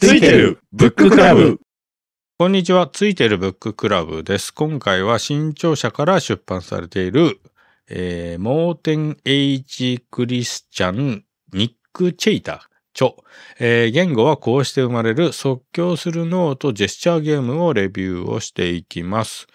ついてるブッククラブ。こんにちは。ついてるブッククラブです。今回は新潮社から出版されている、えー、モーテン・エイジ・クリスチャン・ニック・チェイター。著、えー、言語はこうして生まれる即興する脳とジェスチャーゲームをレビューをしていきます。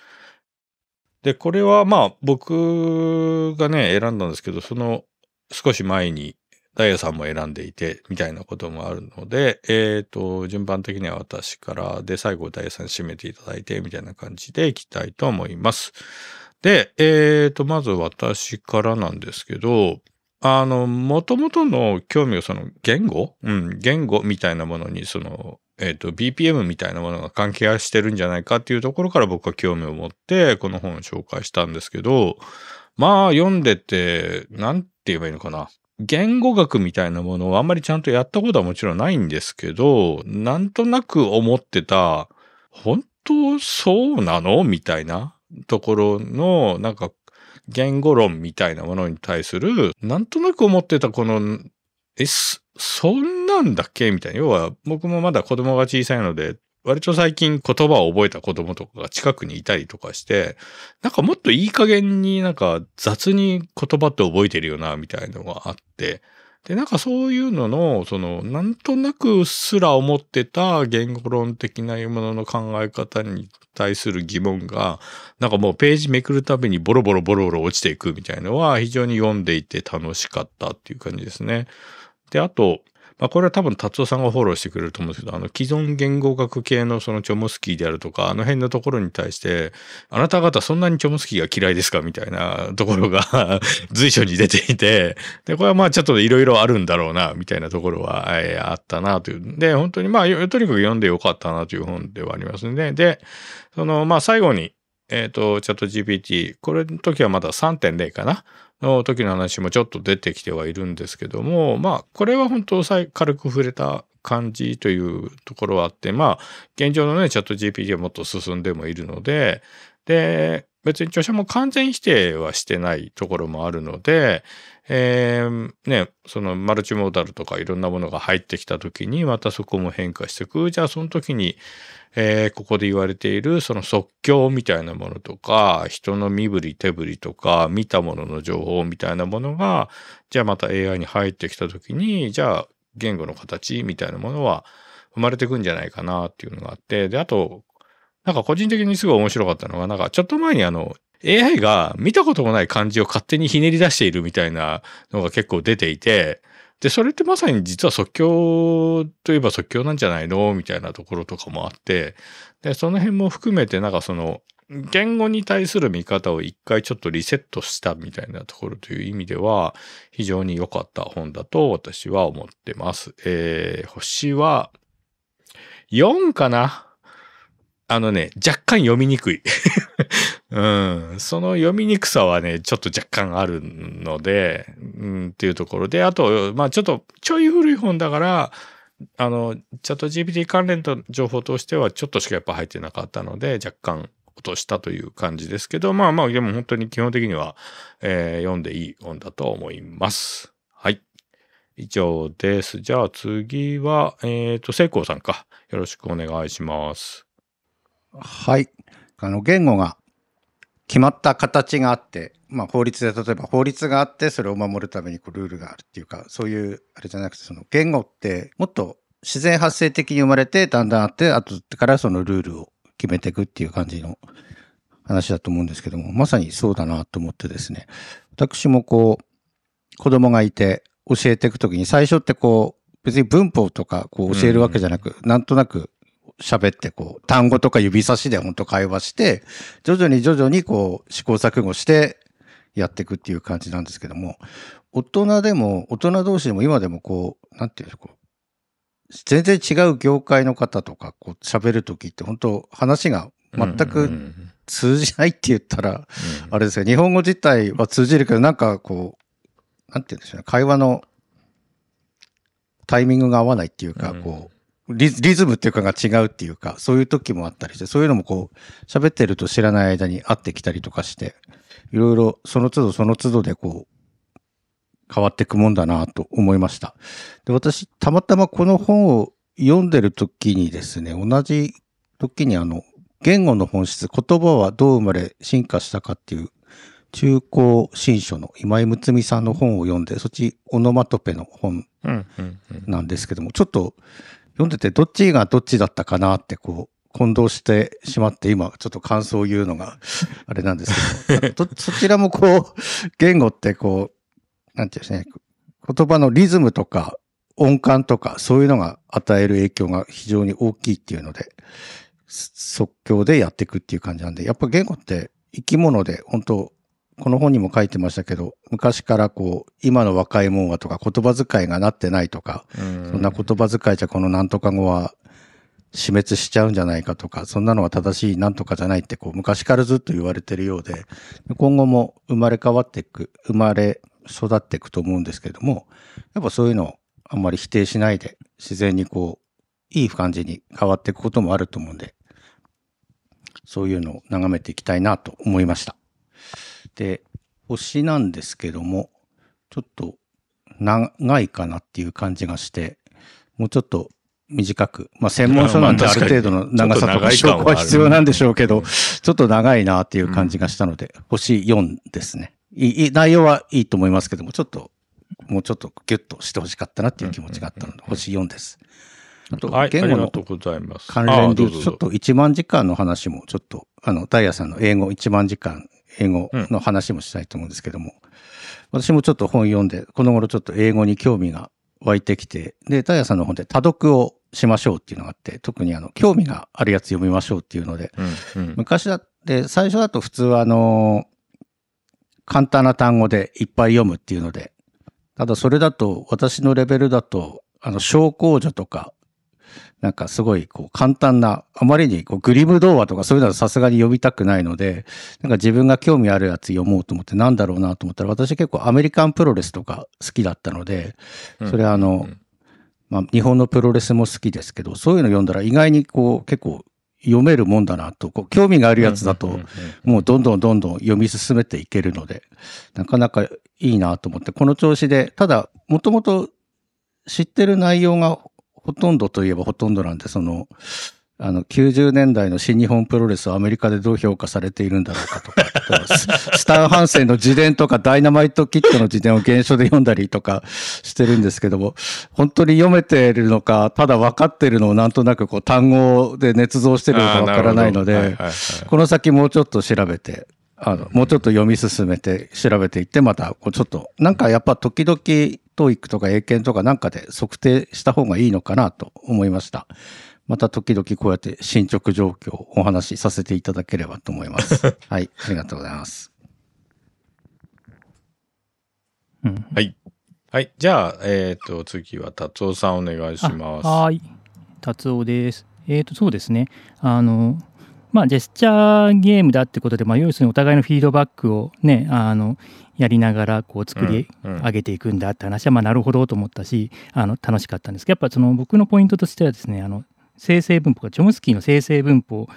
で、これはまあ僕がね、選んだんですけど、その少し前にダイヤさんも選んでいて、みたいなこともあるので、えっ、ー、と、順番的には私からで、最後ダイヤさん締めていただいて、みたいな感じでいきたいと思います。で、えっ、ー、と、まず私からなんですけど、あの、元々の興味をその言語？うん、言語みたいなものに、その、えっ、ー、と、BPM みたいなものが関係してるんじゃないかっていうところから僕は興味を持って、この本を紹介したんですけど、まあ、読んでて、なんて言えばいいのかな。言語学みたいなものをあんまりちゃんとやったことはもちろんないんですけど、なんとなく思ってた、本当そうなのみたいなところの、なんか、言語論みたいなものに対する、なんとなく思ってたこの、え、そんなんだっけ？みたいな。要は、僕もまだ子供が小さいので、割と最近言葉を覚えた子供とかが近くにいたりとかして、なんかもっといい加減になんか雑に言葉って覚えてるよな、みたいのがあって、で、なんかそういうのの、その、なんとなくすら思ってた言語論的なものの考え方に対する疑問が、なんかもうページめくるたびにボロボロボロボロ落ちていくみたいなのは非常に読んでいて楽しかったっていう感じですね。で、あと、あ、これは多分達夫さんがフォローしてくれると思うんですけど、あの、既存言語学系のそのチョモスキーであるとか、あの辺のところに対して、あなた方そんなにチョモスキーが嫌いですかみたいなところが 随所に出ていて、で、これはまあちょっといろいろあるんだろうな、みたいなところは、えー、あったなという。で、本当にまあ、とにかく読んでよかったなという本ではありますね。で、その、まあ最後に、えっ、ー、と、チャット GPT、これの時はまだ3.0かなの時の話もちょっと出てきてはいるんですけども、まあ、これは本当軽く触れた感じというところはあって、まあ、現状のね、チャット GPT はもっと進んでもいるので、で、別に著者も完全否定はしてないところもあるので、えー、ね、そのマルチモーダルとかいろんなものが入ってきた時にまたそこも変化していく。じゃあその時に、えー、ここで言われているその即興みたいなものとか、人の身振り手振りとか、見たものの情報みたいなものが、じゃあまた AI に入ってきた時に、じゃあ言語の形みたいなものは生まれてくんじゃないかなっていうのがあって、で、あと、なんか個人的にすごい面白かったのが、なんかちょっと前にあの、AI が見たこともない漢字を勝手にひねり出しているみたいなのが結構出ていて、で、それってまさに実は即興といえば即興なんじゃないのみたいなところとかもあって、で、その辺も含めてなんかその、言語に対する見方を一回ちょっとリセットしたみたいなところという意味では、非常に良かった本だと私は思ってます。えー、星は4かな？あのね、若干読みにくい。うん。その読みにくさはね、ちょっと若干あるので、うん、っていうところで、あと、まあちょっとちょい古い本だから、あの、チャット GPT 関連の情報としてはちょっとしかやっぱ入ってなかったので、若干落としたという感じですけど、まあまあ、でも本当に基本的には、えー、読んでいい本だと思います。はい。以上です。じゃあ次は、えっ、ー、と、聖光さんか。よろしくお願いします。はい。あの、言語が決まった形があって、まあ法律で例えば法律があってそれを守るためにこうルールがあるっていうか、そういうあれじゃなくて、その言語ってもっと自然発生的に生まれてだんだんあって、後からそのルールを決めていくっていう感じの話だと思うんですけども、まさにそうだなと思ってですね、私もこう、子供がいて教えていくときに最初ってこう、別に文法とかこう教えるわけじゃなく、うん、なんとなく喋ってこう、単語とか指差しで本当会話して、徐々に徐々にこう、試行錯誤してやっていくっていう感じなんですけども、大人でも、大人同士でも今でもこう、なんていうんですか、全然違う業界の方とか、こう、喋るときって本当話が全く通じないって言ったら、あれですよ、日本語自体は通じるけど、なんかこう、なんて言うんでしょうね、会話のタイミングが合わないっていうか、こう、リズムっていうかが違うっていうか、そういう時もあったりして、そういうのもこう、喋ってると知らない間に会ってきたりとかして、いろいろその都度その都度でこう、変わっていくもんだなと思いました。で、私、たまたまこの本を読んでる時にですね、同じ時にあの、言語の本質、言葉はどう生まれ進化したかっていう中高新書の今井睦美さんの本を読んで、そっちオノマトペの本なんですけども、ちょっと読んでてどっちがどっちだったかなってこう、混同してしまって、今ちょっと感想を言うのがあれなんですけど、どそちらもこう、言語ってこう、なんていうんですね、言葉のリズムとか音感とかそういうのが与える影響が非常に大きいっていうので、即興でやっていくっていう感じなんで、やっぱ言語って生き物で本当この本にも書いてましたけど、昔からこう、今の若いもんはとか言葉遣いがなってないとか、うんそんな言葉遣いじゃこのなんとか語は死滅しちゃうんじゃないかとか、そんなのは正しいなんとかじゃないってこう昔からずっと言われてるようで、今後も生まれ変わっていく、生まれ育っていくと思うんですけれども、やっぱそういうのをあんまり否定しないで自然にこう、いい感じに変わっていくこともあると思うんで、そういうのを眺めていきたいなと思いました。で、星なんですけども、ちょっと長いかなっていう感じがして、もうちょっと短く、まあ専門書なんでまあある程度の長さとか証拠は必要なんでしょうけど、ちょっと長いなっていう感じがしたので、星4ですね。いいい内容はいいと思いますけども、ちょっと、もうちょっとギュッとしてほしかったなっていう気持ちがあったので、星4です。あと、言語のりがとうございます。関連でちょっと1万時間の話も、ちょっと、あの、ダイヤさんの英語1万時間、英語の話もしたいと思うんですけども、私もちょっと本読んで、この頃ちょっと英語に興味が湧いてきて、で、ダイヤさんの本で多読をしましょうっていうのがあって、特にあの、興味があるやつ読みましょうっていうので、うんうん。昔だって、最初だと普通はあの、簡単な単語でいっぱい読むっていうので、ただそれだと、私のレベルだと、あの、小公女とか、なんかすごいこう簡単な、あまりにこうグリム童話とかそういうのはさすがに読みたくないので、なんか自分が興味あるやつ読もうと思ってなんだろうなと思ったら、私結構アメリカンプロレスとか好きだったので、それはあの、まあ日本のプロレスも好きですけど、そういうの読んだら意外にこう結構読めるもんだなと、こう興味があるやつだと、もうどんどんどんどん読み進めていけるので、なかなかいいなと思って、この調子で、ただ、もともと知ってる内容がほとんどといえばほとんどなんで、その、あの、90年代の新日本プロレスはアメリカでどう評価されているんだろうかとか、ス スタン・ハンセンの自伝とかダイナマイト・キットの自伝を原書で読んだりとかしてるんですけども、本当に読めてるのか、ただ分かってるのをなんとなくこう単語で捏造してるのか分からないのではいはい、はい。この先もうちょっと調べて、あの、もうちょっと読み進めて調べていって、また、こうちょっと、なんかやっぱ時々、 TOEIC とか英検とかなんかで測定した方がいいのかなと思いました。また時々こうやって進捗状況をお話しさせていただければと思います。はい、ありがとうございます。うんはい。はい。じゃあ、えっ、と、次は達夫さんお願いします。あはーい。達夫です。えっ、と、そうですね。あの、まあ、ジェスチャーゲームだってことで、まあ、要するにお互いのフィードバックをね、あの、やりながら、こう、作り上げていくんだって話は、まあ、なるほどと思ったし、あの、楽しかったんですけど、やっぱその、僕のポイントとしてはですね、あの、生成文法、チョムスキーの生成文法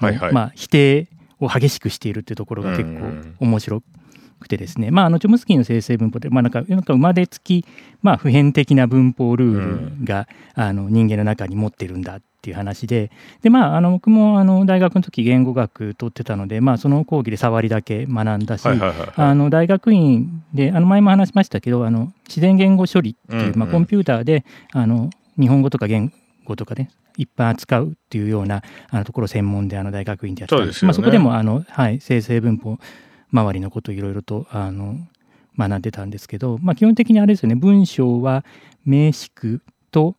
の、はいはい。まあ、否定を激しくしているっていうところが結構面白くてですね、まあ、あのチョムスキーの生成文法で、まあ、なんかなんか生まれつき、まあ、普遍的な文法ルールが、あの人間の中に持ってるんだっていう話でで、まあ、あの僕もあの大学の時言語学取ってたので、まあ、その講義で触りだけ学んだし、大学院であの前も話しましたけどあの自然言語処理っていう、うんうん。まあ、コンピューターであの日本語とか言語とかね一般扱うっていうようなあのところを専門であの大学院でやってたんです。そね。まあ、そこでもあの、はい、生成文法周りのことをいろいろとあの学んでたんですけど、まあ、基本的にあれですよね文章は名詞句と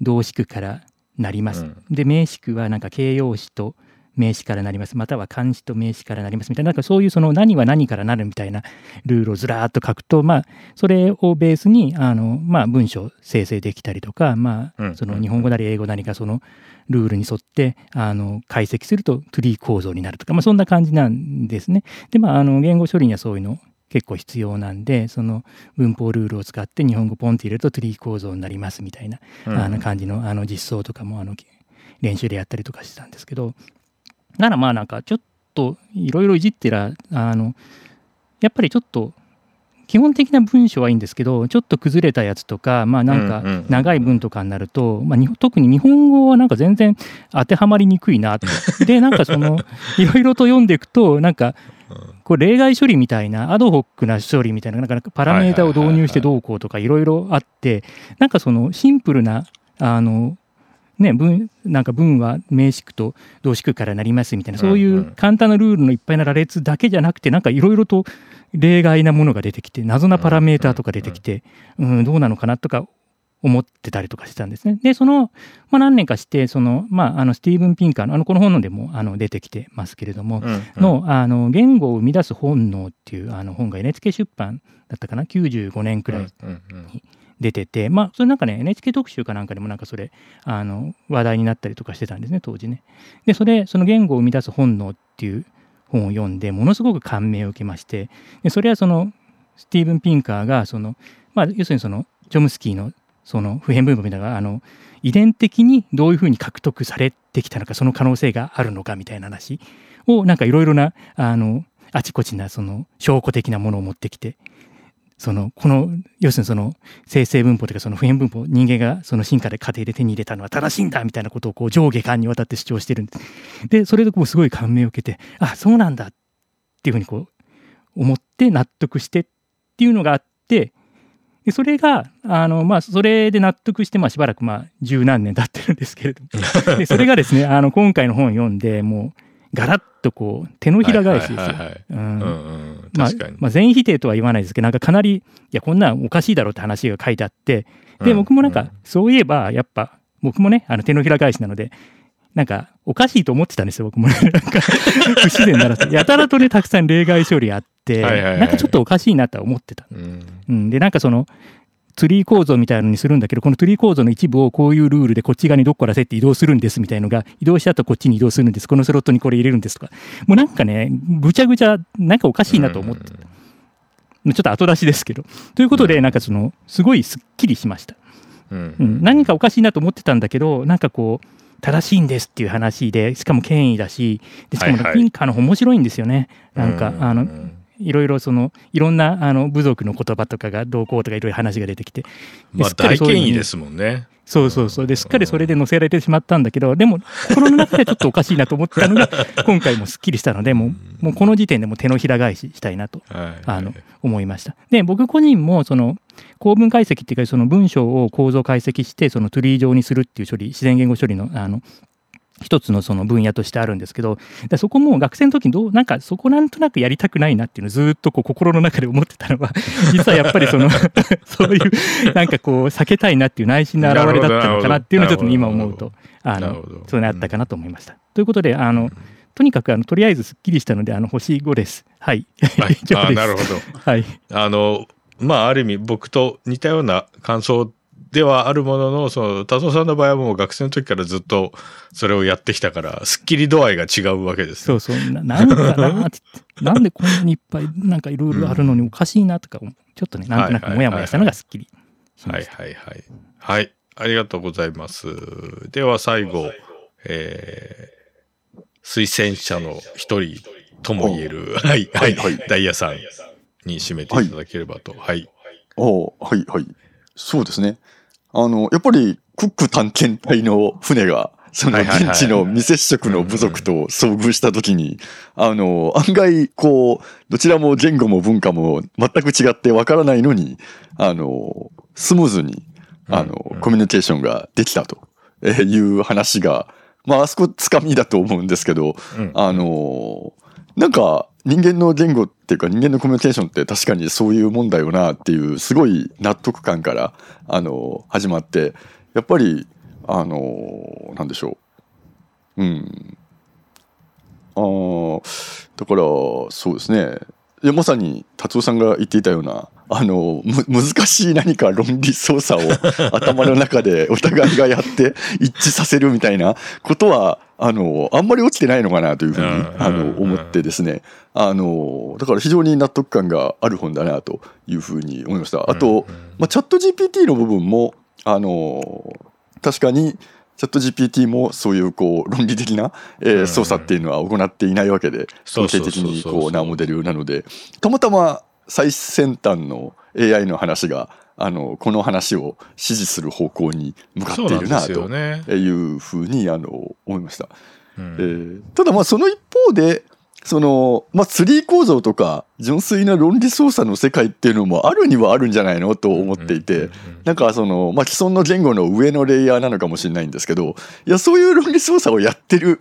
動詞句からなります。うんで名詞句はなんか形容詞と名詞からなります。または漢詞と名詞からなります。みたいななんかそういうその何は何からなるみたいなルールをずらーっと書くとまあそれをベースにあの、まあ、文章生成できたりとか、まあ、うんその日本語なり英語なりがそのルールに沿ってあの解析するとトゥリー構造になるとか、まあ、そんな感じなんですね。でまああの言語処理にはそういうの結構必要なんでその文法ルールを使って日本語ポンって入れるとトゥリー構造になりますみたいなうん。あの感じのあの実装とかもあの練習でやったりとかしてたんですけどならまあなんかちょっといろいろいじってらあのやっぱりちょっと基本的な文章はいいんですけどちょっと崩れたやつとかまあなんか長い文とかになると、まあ、に特に日本語はなんか全然当てはまりにくいなと。でなんかそのいろいろと読んでいくとなんかこう例外処理みたいなアドホックな処理みたいななんかパラメータを導入してどうこうとかいろいろあってなんかそのシンプルなあのね文なんか文は名詞句と動詞句からなりますみたいなそういんううん簡単なルールのいっぱいな羅列だけじゃなくてなんかいろいろと例外なものが出てきて謎なパラメーターとか出てきてうんどうなのかなとか思ってたりとかしてたんですね。でその、まあ、何年かしてその、まあ、あのスティーブン・ピンカーのあのこの本でもあの出てきてますけれども、のあの言語を生み出す本能っていうあの本が NHK 出版だったかな？95年くらい出てて、まあそれなんかね NHK 特集かなんかでもなんかそれあの話題になったりとかしてたんですね当時ね。でそれその言語を生み出す本能っていう本を読んでものすごく感銘を受けましてでそれはそのスティーブン・ピンカーがその、まあ、要するにそのチョムスキーのその普遍分布みたいなのがあの遺伝的にどういうふうに獲得されてきたのかその可能性があるのかみたいな話をなんかいろいろなあのあちこちなその証拠的なものを持ってきてそのこの要するにその生成文法というかその普遍文法人間がその進化で過程で手に入れたのは正しいんだみたいなことをこう上下間にわたって主張してるんです。でそれでこうすごい感銘を受けてあそうなんだっていうふうにこう思って納得してっていうのがあってでそれがあのまあそれで納得してまあしばらくまあ十何年経ってるんですけれどもでそれがですねあの今回の本を読んでもうガラッとこう手のひら返しですよ。まあ。まあ、全否定とは言わないですけどなんかかなりいやこんなんおかしいだろうって話が書いてあってでうん。僕もなんかうん。そういえばやっぱ僕もねあの手のひら返しなのでなんかおかしいと思ってたんですよ僕もね。なんか不自然だなとやたらとねたくさん例外処理あってなんかちょっとおかしいなとは思ってた。うん。うん、でなんかそのツリー構造みたいなのにするんだけどこのツリー構造の一部をこういうルールでこっち側にどっからせって移動するんですみたいのが移動した後こっちに移動するんです。このスロットにこれ入れるんですとか。もうなんかねぐちゃぐちゃなんかおかしいなと思って。た、ちょっと後出しですけどということでなんかそのすごいすっきりしました、うん。うん、何かおかしいなと思ってたんだけどなんかこう正しいんですっていう話でしかも権威だしでしかもはいはい。ピンカーの方面白いんですよね、なんかうあのいろいろそのいろんなあの部族の言葉とかがどうこうとかいろいろ話が出てきて。でまあ大権威ですもんね。そうそうそう。ですっかりそれで載せられてしまったんだけどでも心の中ではちょっとおかしいなと思ったのが今回もすっきりしたのでもうもうこの時点でもう手のひら返ししたいなとはい。あの思いました。で僕個人もその構文解析っていうかその文章を構造解析してそのトゥリー状にするっていう処理自然言語処理のあの一つのその分野としてあるんですけどでそこも学生の時にどうなんかそこなんとなくやりたくないなっていうのをずっとこう心の中で思ってたのは 実はやっぱりその そういうなんかこう避けたいなっていう内心の表れだったのかなっていうのをちょっと今思うとあのそうなったかなと思いました。ということであのとにかくあのとりあえずすっきりしたのであの星5です。はい。なるほど。はい。あの、まあ、ある意味、僕と似たような感想ではあるものの、その、田野さんの場合はもう学生の時からずっとそれをやってきたから、スッキリ度合いが違うわけですね。そうそう、ななんかなって、なんでこんなにいっぱいなんかいろいろあるのにおかしいなとか、ちょっとね、なんとなくモヤモヤしたのがすっきりしまはいした。はいはい。はい。ありがとうございます。では最後、えー、推薦者の一人とも言える、はい、ははいい、はいダイヤさんに締めていただければと。はい。おはいはい。そうですね。あの、やっぱりクック探検隊の船が、その現地の未接触の部族と遭遇したときに、あの、案外、こう、どちらも言語も文化も全く違ってわからないのに、あの、スムーズに、あの、コミュニケーションができたという話が、まあ、あそこつかみだと思うんですけど、うん。あのなんか人間の言語っていうか人間のコミュニケーションって確かにそういうもんだよなっていうすごい納得感からあの始まってやっぱりあのなんでしょう。うん。ああだからそうですね。まさに達夫さんが言っていたようなあのむ難しい何か論理操作を 頭の中でお互いがやって一致させるみたいなことはあのあんまり起きてないのかなというふうにうん。あの思ってですね。あのだから非常に納得感がある本だなというふうに思いました。あと、まあ、チャット GPT の部分もあの確かにチャット GPT もそういうこう論理的な、え操作っていうのは行っていないわけで統計的にこうなモデルなのでたまたま最先端の AI の話があのこの話を支持する方向に向かっているなとね。いうふうにあの思いました。うんえーただまあその一方でその、まあ、ツリー構造とか純粋な論理操作の世界っていうのもあるにはあるんじゃないのと思っていて、なんかその、まあ、既存の言語の上のレイヤーなのかもしれないんですけどいやそういう論理操作をやってる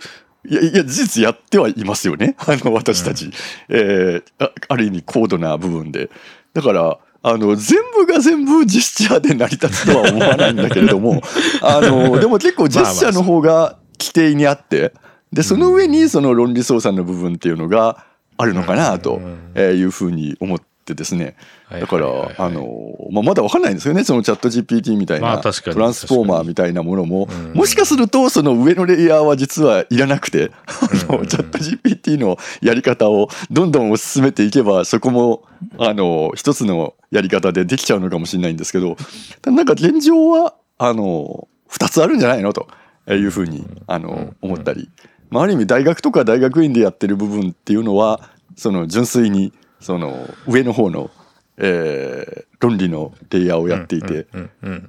いやいや事実やってはいますよね。あの私たち、えーあある意味高度な部分で。だからあの全部が全部ジェスチャーで成り立つとは思わないんだけれども あのでも結構ジェスチャーの方が規定にあってでその上にその論理操作の部分っていうのがあるのかなとえーいうふうに思ってですねだから、あの、まあ、まだわかんないんですよねそのチャット GPT みたいな、まあトランスフォーマーみたいなものも、うん。もしかするとその上のレイヤーは実はいらなくて、あうん。のチャット GPT のやり方をどんどん推し進めていけばそこもあの一つのやり方でできちゃうのかもしれないんですけどなんか現状はあの2つあるんじゃないのというふうにあの思ったり、まあ、ある意味大学とか大学院でやってる部分っていうのはその純粋にその上の方の、えー論理のレイヤーをやっていて、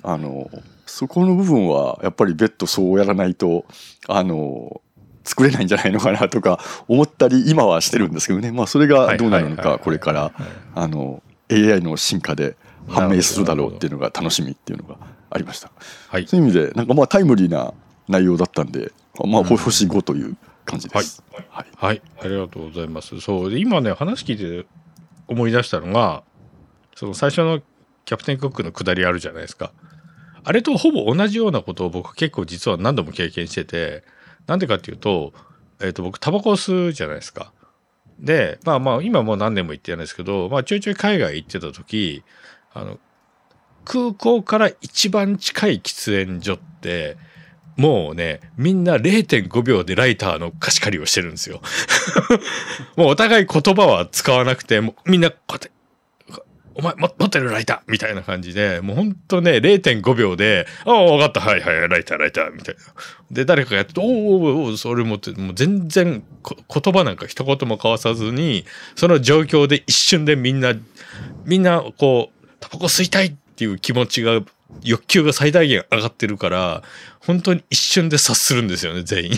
あのそこの部分はやっぱり別途そうやらないとあの作れないんじゃないのかなとか思ったり今はしてるんですけどね。まあそれがどうなるのかはいはいはい。はいこれからあの AI の進化で判明するだろうっていうのが楽しみっていうのがありました。はい。そういう意味でなんかまあタイムリーな内容だったんでまあ星5という感じです。はい。はい、ありがとうございます。そう。で今ね話聞いて思い出したのがその最初のキャプテンクックの下りあるじゃないですか。あれとほぼ同じようなことを僕結構実は何度も経験しててなんでかっていうと,、えー、と僕タバコを吸うじゃないですか。でまあまあ今もう何年も行ってるんですけど、まあ、ちょいちょい海外行ってた時あの空港から一番近い喫煙所ってもうね、みんな0.5秒でライターの貸し借りをしてるんですよ。もうお互い言葉は使わなくて、もうみんなこうやって、お前持ってるライターみたいな感じで、もうほんとね、0.5秒で、ああ、わかった、はいはい、ライター、ライター、みたいな。で、誰かがやってて、おおおそれ持って、もう全然言葉なんか一言も交わさずに、その状況で一瞬でみんな、みんなこう、タバコ吸いたいっていう気持ちが、欲求が最大限上がってるから、本当に一瞬で察するんですよね、全員。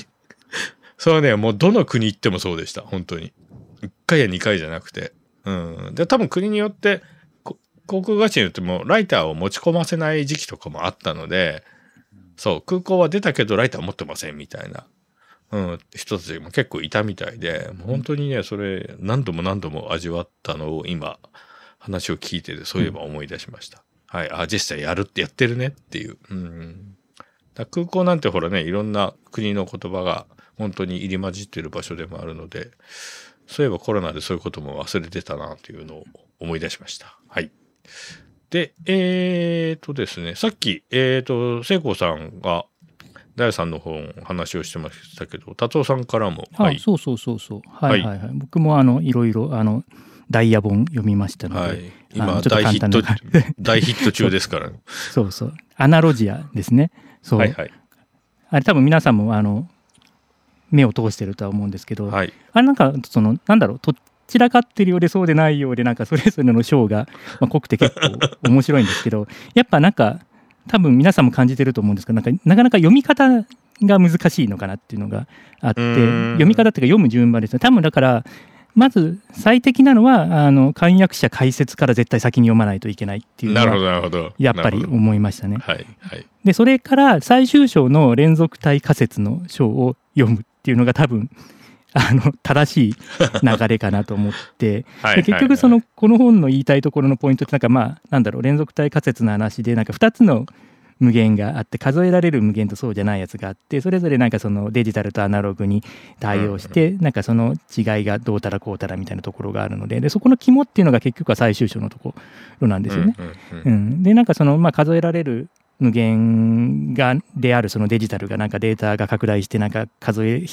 それはね、もうどの国行ってもそうでした、本当に。1回や2回じゃなくて。うん。で、多分国によって、航空会社によってもライターを持ち込ませない時期とかもあったので、そう、空港は出たけどライター持ってませんみたいな、うん、人たちも結構いたみたいで、もう本当にね、それ何度も何度も味わったのを今、話を聞いてて、そういえば思い出しました。はい。あ、実際やるってやってるねっていう。うん。空港なんてほらね、いろんな国の言葉が本当に入り混じってる場所でもあるので、そういえばコロナでそういうことも忘れてたなというのを思い出しました。はい。で、えーとですね、さっき、えーと、聖子さんが、ダイさんの本話をしてましたけど、達夫さんからも、あ、はい。そうそうそうそう。はいはいはい。僕もあのいろいろあのダイヤ本読みましたので、はい。あ今、のちょっと大ヒット大ヒット中ですから。そうそう。アナロジアですね。そう。はいはい。あれ多分皆さんもあの目を通してるとは思うんですけど、はい。あれなんかそのなんだろうどちらかってるようでそうでないようでなんかそれぞれの章が、まあ、濃くて結構面白いんですけど やっぱなんか多分皆さんも感じてると思うんですけどなんかなかなか読み方が難しいのかなっていうのがあって読み方っていうか読む順番ですね多分だからまず最適なのはあの漢訳者解説から絶対先に読まないといけないっていうのなるほど、はなるほど。やっぱり思いましたね。はい。はい。でそれから最終章の連続体仮説の章を読むっていうのが多分 あの正しい流れかなと思って はい。で結局そのこの本の言いたいところのポイントってなんかまあなんだろう連続体仮説の話でなんか2つの無限があって数えられる無限とそうじゃないやつがあってそれぞれなんかそのデジタルとアナログに対応してなんかその違いがどうたらこうたらみたいなところがあるのででそこの肝っていうのが結局は最終章のところなんですよね。でなんかその、まあ、数えられる無限がであるそのデジタルがなんかデータが拡大してなんか数え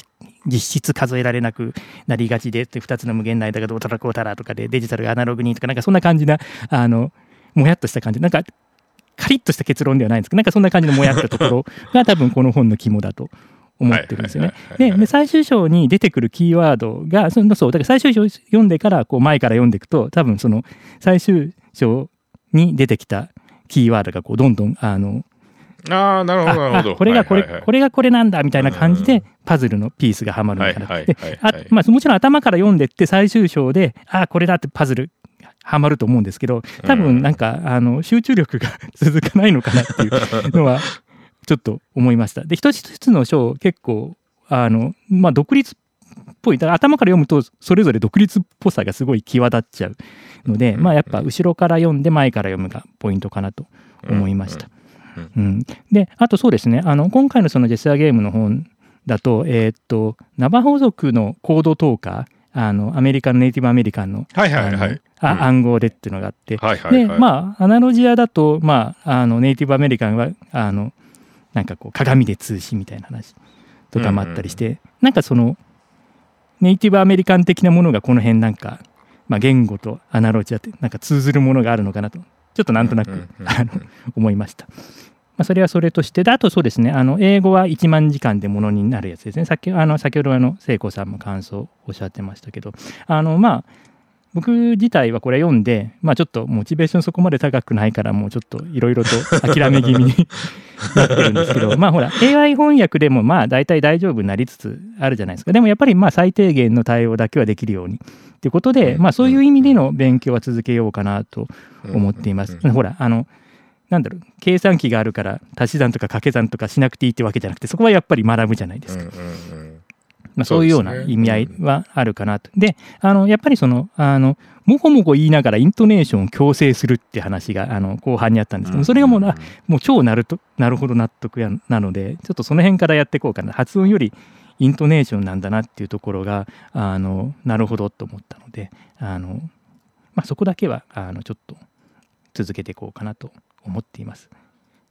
実質数えられなくなりがちでって2つの無限の間がどうたらこうたらとかでデジタルがアナログにとかなんかそんな感じなあのもやっとした感じ。なんかカリッとした結論ではないんですけどなんかそんな感じのもやったところが多分この本の肝だと思ってるんですよね。でで最終章に出てくるキーワードがそのそうだから最終章読んでからこう前から読んでいくと多分その最終章に出てきたキーワードがこうどんどんあのああ、なるほど、なるあほど。あこれがこれ、はいはいはい。これがこれなんだみたいな感じうんでパズルのピースがはまるのかな、はいはいではいはい。あまあ、もちろん頭から読んでって最終章であこれだってパズルはまると思うんですけど多分なんか、あの集中力が 続かないのかなっていうのは ちょっと思いました。で一つ一つの章結構あの、まあ、独立っぽい。だから頭から読むとそれぞれ独立っぽさがすごい際立っちゃうので、まあ、やっぱ後ろから読んで前から読むがポイントかなと思いました。うん、であとそうですね。あの今回のそのジェスアゲームの本だと,、えーっとナバホ族のコードトーカーあのアメリカのネイティブアメリカンのはいはいはい。あ暗号でっていうのがあって、はいはいはい。でまあアナロジアだと、まあ、あのネイティブアメリカンはあのなんかこう鏡で通信みたいな話とかもあったりして、なんかそのネイティブアメリカン的なものがこの辺なんか、まあ、言語とアナロジアってなんか通ずるものがあるのかなとちょっとなんとなく、うんうんうんあの思いました。まあ、それはそれとしてであとそうですね。あの英語は1万時間でものになるやつですね。さっきあの先ほどあの聖子さんも感想をおっしゃってましたけど。あのまあ僕自体はこれ読んで、まあ、ちょっとモチベーションそこまで高くないからもうちょっといろいろと諦め気味に なってるんですけど。まあほら AI 翻訳でもまあ大体大丈夫になりつつあるじゃないですか。でもやっぱりまあ最低限の対応だけはできるように。っていうことで、まあ、そういう意味での勉強は続けようかなと思っています。うん。ほらあのなんだろう計算機があるから足し算とか掛け算とかしなくていいってわけじゃなくてそこはやっぱり学ぶじゃないですか。うんうんうん。まあ、そういうような意味合いはあるかなと。であのやっぱりそのあのもごもご言いながらイントネーションを強制するって話があの後半にあったんですけどそれがもうなもう超なるとなるほど納得やなのでちょっとその辺からやっていこうかな。発音よりイントネーションなんだなっていうところがあのなるほどと思ったのであの、まあ、そこだけはあのちょっと続けていこうかなと思っています。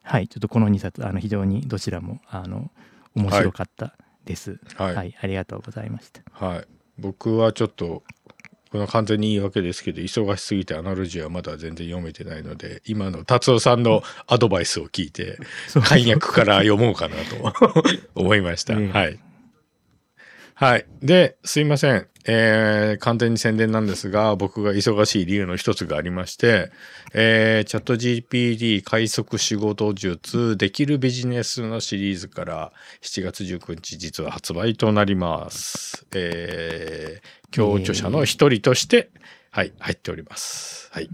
はいちょっとこの2冊あの非常にどちらもあの面白かったです。はいはい、ありがとうございました。はい。僕はちょっと、この完全に言い訳ですけど、忙しすぎてアナロジーはまだ全然読めてないので、今の達夫さんのアドバイスを聞いて、簡約から読もうかなと 思いました。ええはい。はい。で、すいません。えー、完全に宣伝なんですが、僕が忙しい理由の一つがありまして、えー、チャット GPT 快速仕事術できるビジネスのシリーズから7月19日実は発売となります。えー、共著者の一人として、はい、入っております。はい。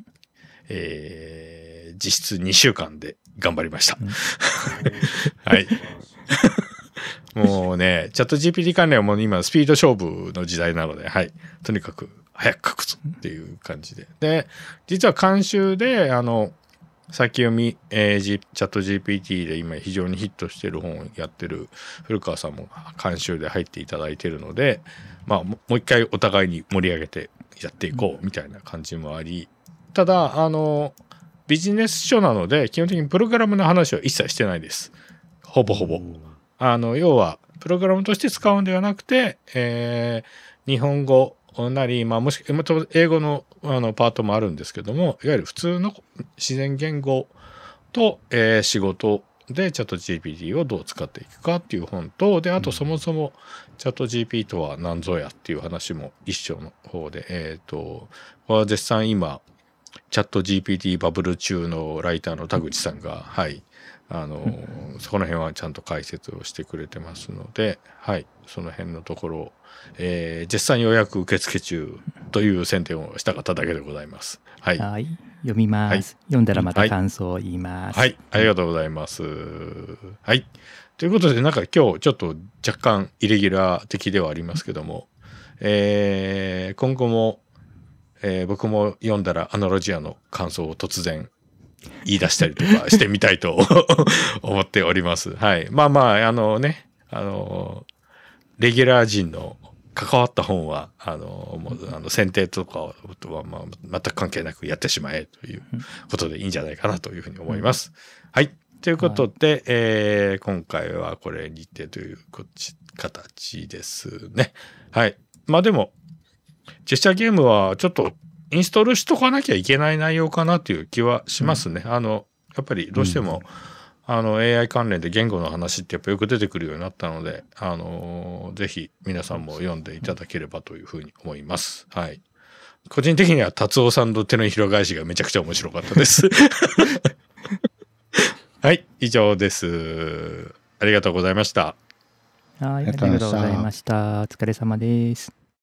えー、実質2週間で頑張りました。はい。もうね、チャット GPT 関連はもう今スピード勝負の時代なので、はい。とにかく早く書くぞっていう感じで。で、実は監修で、あの、先読み、えー G- チャット GPT で今非常にヒットしてる本をやってる古川さんも監修で入っていただいてるので、まあもう一回お互いに盛り上げてやっていこうみたいな感じもあり、ただ、あの、ビジネス書なので、基本的にプログラムの話は一切してないです。ほぼほぼ。あの、要は、プログラムとして使うんではなくて、えー日本語なり、まあ、もし、また英語のあのパートもあるんですけども、いわゆる普通の自然言語と、えー仕事でチャット GPT をどう使っていくかっていう本と、で、あとそもそもチャット GPT とは何ぞやっていう話も一章の方で、えっ、と、これは絶賛今、チャット GPT バブル中のライターの田口さんが、はい、あの、そこの辺はちゃんと解説をしてくれてますので、はい、その辺のところを、えー絶賛予約受付中という宣伝をした方だけでございます。はい。はい、読みます、はい読んだらまた感想を言います。はい、ありがとうございます。はい。ということで、なんか今日ちょっと若干イレギュラー的ではありますけども、えー今後も、えー僕も読んだらアナロジアの感想を突然言い出したりとかしてみたいと 思っております。はい。まあまあ、あのね、あの、レギュラー陣の関わった本は、あの、もう、あの、選定とかとは、まあ、全く関係なくやってしまえということでいいんじゃないかなというふうに思います。はい。ということで、えー今回はこれにてというこっち形ですね。はい。まあでも、ジェスチャーゲームはちょっとインストールしとかなきゃいけない内容かなという気はしますね。あの、やっぱりどうしても、あの AI 関連で言語の話ってやっぱよく出てくるようになったので、あのぜひ皆さんも読んでいただければというふうに思います。はい。個人的には達夫さんの手のひら返しがめちゃくちゃ面白かったです。はい、以上です。ありがとうございました。はい、ありがとうございました。お疲れ様です。